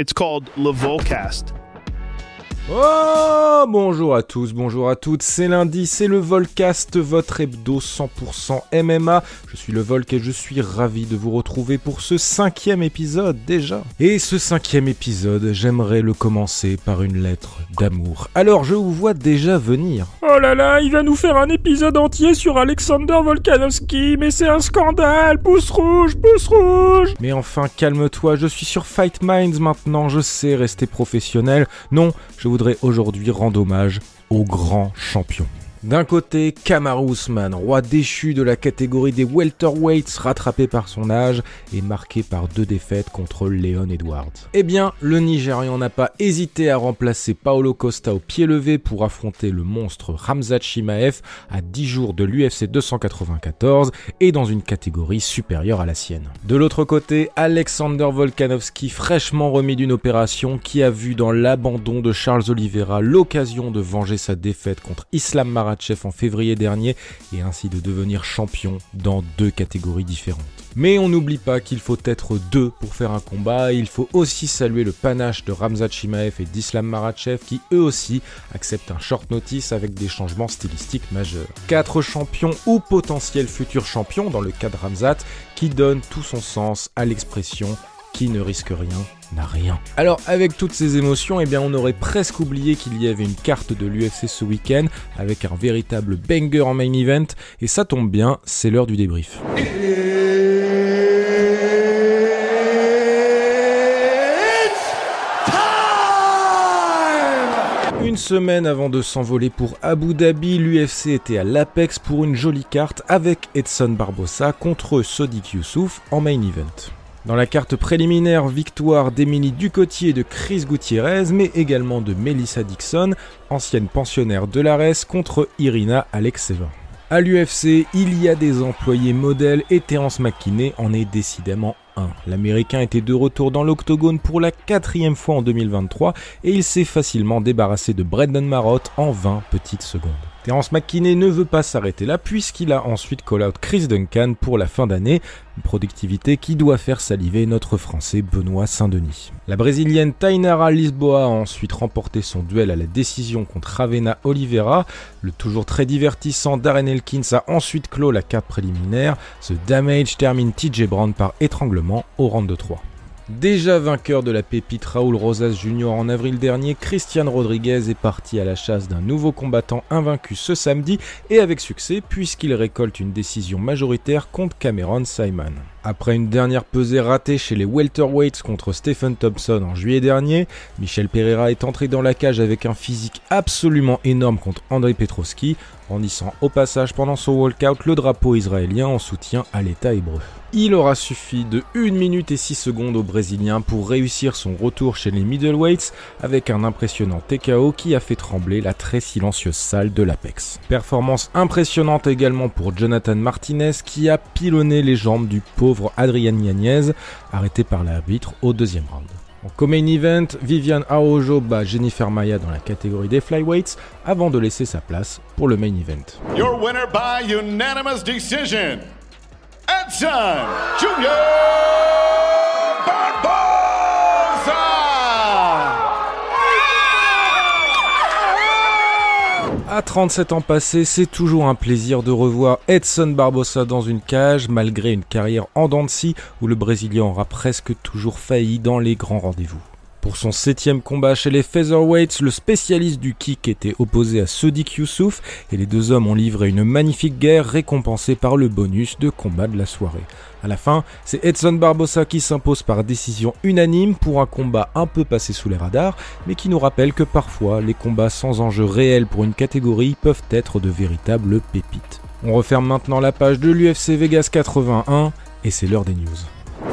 It's called Levolcast. Oh bonjour à tous, bonjour à toutes, c'est lundi, c'est le Volcast, votre hebdo 100% MMA. Je suis le Volk et je suis ravi de vous retrouver pour ce cinquième épisode déjà. Et ce cinquième épisode, j'aimerais le commencer par une lettre d'amour. Alors je vous vois déjà venir. Oh là là, il va nous faire un épisode entier sur Alexander Volkanovski, mais c'est un scandale, pouce rouge, pouce rouge Mais enfin calme-toi, je suis sur Fight Minds maintenant, je sais rester professionnel. Non, je aujourd'hui rendre hommage au grand champion. D'un côté, Kamaru Usman, roi déchu de la catégorie des welterweights, rattrapé par son âge et marqué par deux défaites contre Leon Edwards. Eh bien, le Nigérian n'a pas hésité à remplacer Paolo Costa au pied levé pour affronter le monstre Ramzat Chimaev à 10 jours de l'UFC 294 et dans une catégorie supérieure à la sienne. De l'autre côté, Alexander Volkanovski, fraîchement remis d'une opération qui a vu dans l'abandon de Charles Oliveira l'occasion de venger sa défaite contre Islam Mara chef en février dernier et ainsi de devenir champion dans deux catégories différentes. Mais on n'oublie pas qu'il faut être deux pour faire un combat, il faut aussi saluer le panache de Ramzat Chimaev et d'Islam Marachev qui eux aussi acceptent un short notice avec des changements stylistiques majeurs. Quatre champions ou potentiels futurs champions dans le cas de Ramzat qui donnent tout son sens à l'expression qui ne risque rien n'a rien. Alors avec toutes ces émotions, eh bien on aurait presque oublié qu'il y avait une carte de l'UFC ce week-end avec un véritable banger en main event et ça tombe bien, c'est l'heure du débrief. Une semaine avant de s'envoler pour Abu Dhabi, l'UFC était à l'Apex pour une jolie carte avec Edson Barbosa contre Sodiq Youssouf en main event. Dans la carte préliminaire, victoire d'Emily Ducotier et de Chris Gutiérrez, mais également de Melissa Dixon, ancienne pensionnaire de l'ARES, contre Irina Alexeva. À l'UFC, il y a des employés modèles et Terence McKinney en est décidément un. L'Américain était de retour dans l'octogone pour la quatrième fois en 2023 et il s'est facilement débarrassé de Brendan Marotte en 20 petites secondes. Terence McKinney ne veut pas s'arrêter là puisqu'il a ensuite call-out Chris Duncan pour la fin d'année, une productivité qui doit faire saliver notre Français Benoît Saint-Denis. La Brésilienne Tainara Lisboa a ensuite remporté son duel à la décision contre Ravena Oliveira. Le toujours très divertissant Darren Elkins a ensuite clos la carte préliminaire. Ce damage termine TJ Brown par étranglement au round de 3. Déjà vainqueur de la pépite Raúl Rosas Jr. en avril dernier, Christian Rodriguez est parti à la chasse d'un nouveau combattant invaincu ce samedi et avec succès puisqu'il récolte une décision majoritaire contre Cameron Simon. Après une dernière pesée ratée chez les welterweights contre Stephen Thompson en juillet dernier, Michel Pereira est entré dans la cage avec un physique absolument énorme contre Andrei Petrovski, brandissant au passage pendant son walkout le drapeau israélien en soutien à l'État hébreu. Il aura suffi de 1 minute et 6 secondes au Brésilien pour réussir son retour chez les middleweights avec un impressionnant TKO qui a fait trembler la très silencieuse salle de l'Apex. Performance impressionnante également pour Jonathan Martinez qui a pilonné les jambes du pauvre Adrian Yanez arrêté par l'arbitre au deuxième round. En co-main event, Vivian Aojo bat Jennifer Maya dans la catégorie des flyweights avant de laisser sa place pour le main event. Your winner by unanimous decision, À 37 ans passés, c'est toujours un plaisir de revoir Edson Barbosa dans une cage, malgré une carrière en dents de scie où le Brésilien aura presque toujours failli dans les grands rendez-vous. Pour son septième combat chez les Featherweights, le spécialiste du kick était opposé à Sodiq Youssouf et les deux hommes ont livré une magnifique guerre récompensée par le bonus de combat de la soirée. À la fin, c'est Edson Barbosa qui s'impose par décision unanime pour un combat un peu passé sous les radars, mais qui nous rappelle que parfois les combats sans enjeu réel pour une catégorie peuvent être de véritables pépites. On referme maintenant la page de l'UFC Vegas 81 et c'est l'heure des news.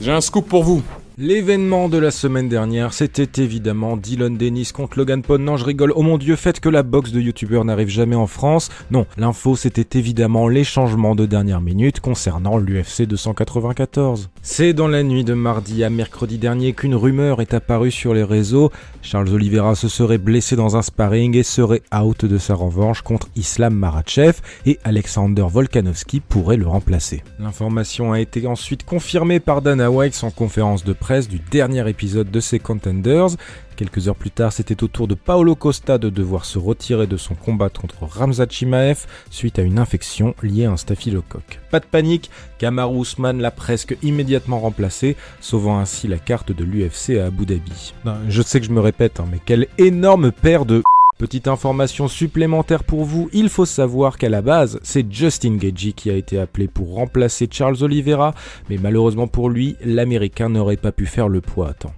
J'ai un scoop pour vous. L'événement de la semaine dernière, c'était évidemment Dylan Dennis contre Logan Paul. Non, je rigole. Oh mon dieu, faites que la boxe de youtubeurs n'arrive jamais en France. Non, l'info, c'était évidemment les changements de dernière minute concernant l'UFC 294. C'est dans la nuit de mardi à mercredi dernier qu'une rumeur est apparue sur les réseaux. Charles Oliveira se serait blessé dans un sparring et serait out de sa revanche contre Islam Marachev et Alexander Volkanovski pourrait le remplacer. L'information a été ensuite confirmée par Dana White en conférence de presse du dernier épisode de ces Contenders. Quelques heures plus tard, c'était au tour de Paolo Costa de devoir se retirer de son combat contre Ramzat Chimaev suite à une infection liée à un staphylocoque. Pas de panique, Kamaru Usman l'a presque immédiatement remplacé, sauvant ainsi la carte de l'UFC à Abu Dhabi. je sais que je me répète, hein, mais quelle énorme paire de Petite information supplémentaire pour vous, il faut savoir qu'à la base, c'est Justin Gagey qui a été appelé pour remplacer Charles Oliveira, mais malheureusement pour lui, l'Américain n'aurait pas pu faire le poids à temps.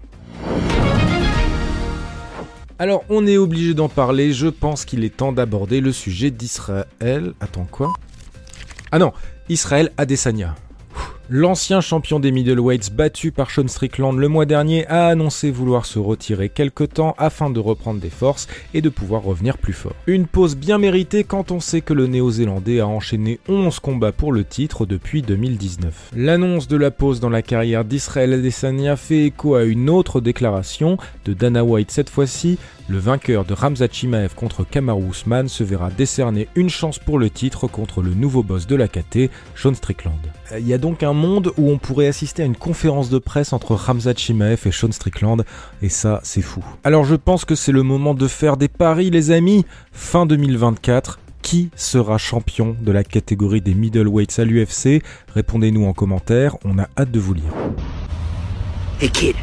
Alors on est obligé d'en parler, je pense qu'il est temps d'aborder le sujet d'Israël. Attends quoi? Ah non, Israël Adesanya. L'ancien champion des middleweights battu par Sean Strickland le mois dernier a annoncé vouloir se retirer quelque temps afin de reprendre des forces et de pouvoir revenir plus fort. Une pause bien méritée quand on sait que le néo-zélandais a enchaîné 11 combats pour le titre depuis 2019. L'annonce de la pause dans la carrière d'Israël Adesanya fait écho à une autre déclaration de Dana White cette fois-ci, le vainqueur de Ramzat Chimaev contre Kamaru Usman se verra décerner une chance pour le titre contre le nouveau boss de la KT, Sean Strickland. Monde où on pourrait assister à une conférence de presse entre Ramzat Chimaev et Sean Strickland, et ça, c'est fou. Alors je pense que c'est le moment de faire des paris, les amis. Fin 2024, qui sera champion de la catégorie des middleweights à l'UFC Répondez-nous en commentaire, on a hâte de vous lire. Hey kid.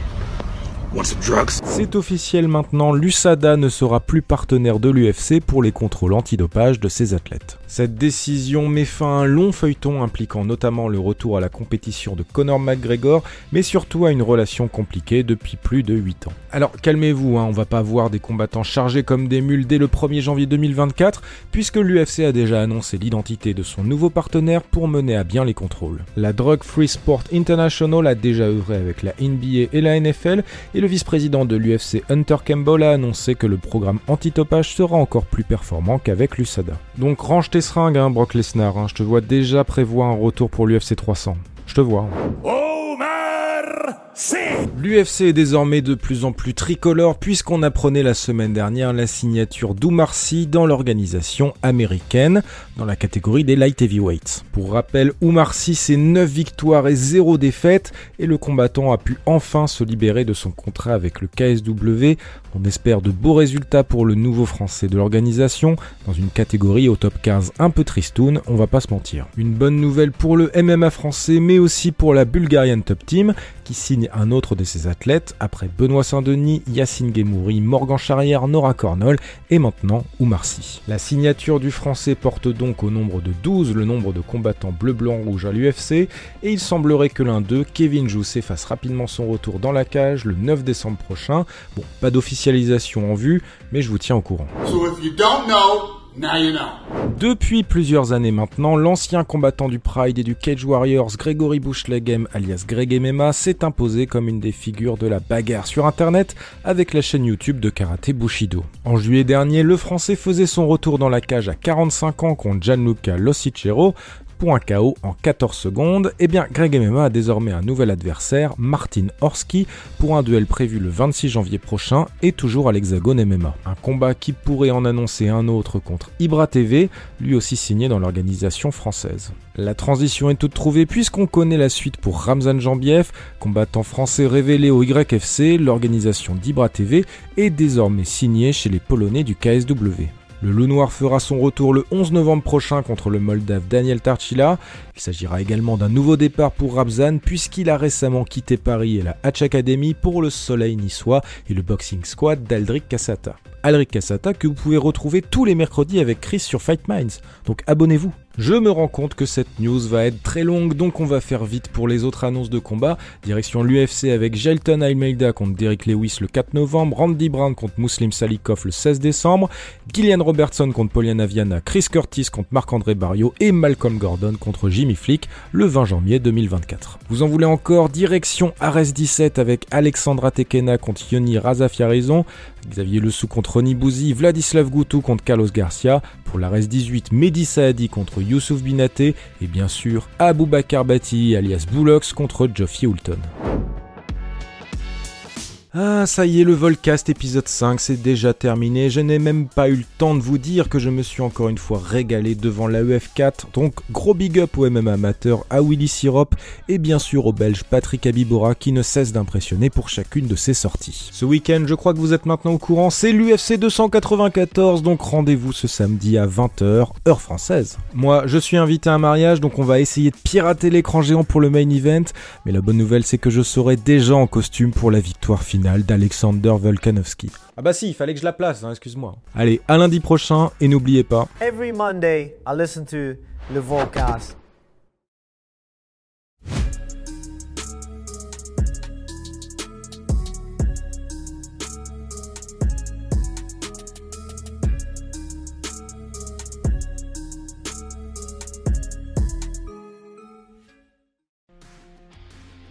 C'est officiel maintenant, l'USADA ne sera plus partenaire de l'UFC pour les contrôles antidopage de ses athlètes. Cette décision met fin à un long feuilleton impliquant notamment le retour à la compétition de Conor McGregor, mais surtout à une relation compliquée depuis plus de 8 ans. Alors calmez-vous, hein, on va pas voir des combattants chargés comme des mules dès le 1er janvier 2024, puisque l'UFC a déjà annoncé l'identité de son nouveau partenaire pour mener à bien les contrôles. La Drug Free Sport International a déjà œuvré avec la NBA et la NFL, et le vice-président de l'UFC Hunter Campbell a annoncé que le programme anti-topage sera encore plus performant qu'avec l'USADA. Tes seringues, hein, Brock Lesnar, hein. je te vois déjà prévoir un retour pour l'UFC 300. Je te vois. Hein. L'UFC est désormais de plus en plus tricolore puisqu'on apprenait la semaine dernière la signature d'Oumar dans l'organisation américaine dans la catégorie des light heavyweights. Pour rappel, Oumar c'est 9 victoires et 0 défaites et le combattant a pu enfin se libérer de son contrat avec le KSW. On espère de beaux résultats pour le nouveau français de l'organisation dans une catégorie au top 15 un peu tristoun, on va pas se mentir. Une bonne nouvelle pour le MMA français mais aussi pour la Bulgarian Top Team qui signe un autre de ses athlètes après Benoît Saint-Denis, Yacine Guémouri, Morgan Charrière, Nora Cornol et maintenant Oumar La signature du français porte donc au nombre de 12 le nombre de combattants bleu-blanc-rouge à l'UFC et il semblerait que l'un d'eux, Kevin Jousset, fasse rapidement son retour dans la cage le 9 décembre prochain. Bon, pas d'officialisation en vue, mais je vous tiens au courant. Depuis plusieurs années maintenant, l'ancien combattant du Pride et du Cage Warriors Gregory Bushlegem alias Greg MMA s'est imposé comme une des figures de la bagarre sur internet avec la chaîne YouTube de karaté Bushido. En juillet dernier, le français faisait son retour dans la cage à 45 ans contre Gianluca Losicero, pour un KO en 14 secondes, eh bien Greg MMA a désormais un nouvel adversaire, Martin Horski, pour un duel prévu le 26 janvier prochain et toujours à l'Hexagone MMA. Un combat qui pourrait en annoncer un autre contre Ibra TV, lui aussi signé dans l'organisation française. La transition est toute trouvée puisqu'on connaît la suite pour Ramzan Jambiev, combattant français révélé au YFC, l'organisation d'Ibra TV est désormais signée chez les Polonais du KSW. Le loup noir fera son retour le 11 novembre prochain contre le Moldave Daniel Tarchila. Il s'agira également d'un nouveau départ pour Rabzan puisqu'il a récemment quitté Paris et la Hatch Academy pour le Soleil niçois et le Boxing Squad d'Aldric Cassata. Aldric Cassata que vous pouvez retrouver tous les mercredis avec Chris sur Fight Minds. Donc abonnez-vous. Je me rends compte que cette news va être très longue, donc on va faire vite pour les autres annonces de combat. Direction l'UFC avec Jelton Almeida contre Derek Lewis le 4 novembre, Randy Brown contre Muslim Salikov le 16 décembre, Gillian Robertson contre Poliana Viana, Chris Curtis contre Marc-André Barrio et Malcolm Gordon contre Jimmy Flick le 20 janvier 2024. Vous en voulez encore? Direction Ares 17 avec Alexandra Tekena contre Yoni Razafiarizon, Xavier Lesou contre Ronnie Bouzi, Vladislav Goutou contre Carlos Garcia, pour l'Ares 18 Mehdi Saadi contre Youssouf Binaté et bien sûr Abou Bakar Bati alias Boulox contre Geoffrey Houlton. Ah, ça y est, le Volcast épisode 5, c'est déjà terminé. Je n'ai même pas eu le temps de vous dire que je me suis encore une fois régalé devant la UF4. Donc, gros big up au MMA amateur, à Willy Sirop et bien sûr au belge Patrick Abibora qui ne cesse d'impressionner pour chacune de ses sorties. Ce week-end, je crois que vous êtes maintenant au courant, c'est l'UFC 294, donc rendez-vous ce samedi à 20h, heure française. Moi, je suis invité à un mariage, donc on va essayer de pirater l'écran géant pour le main event, mais la bonne nouvelle c'est que je serai déjà en costume pour la victoire finale d'Alexander Volkanovski. Ah bah si, il fallait que je la place, hein, excuse-moi. Allez, à lundi prochain, et n'oubliez pas... Every Monday, I listen to le Volcast.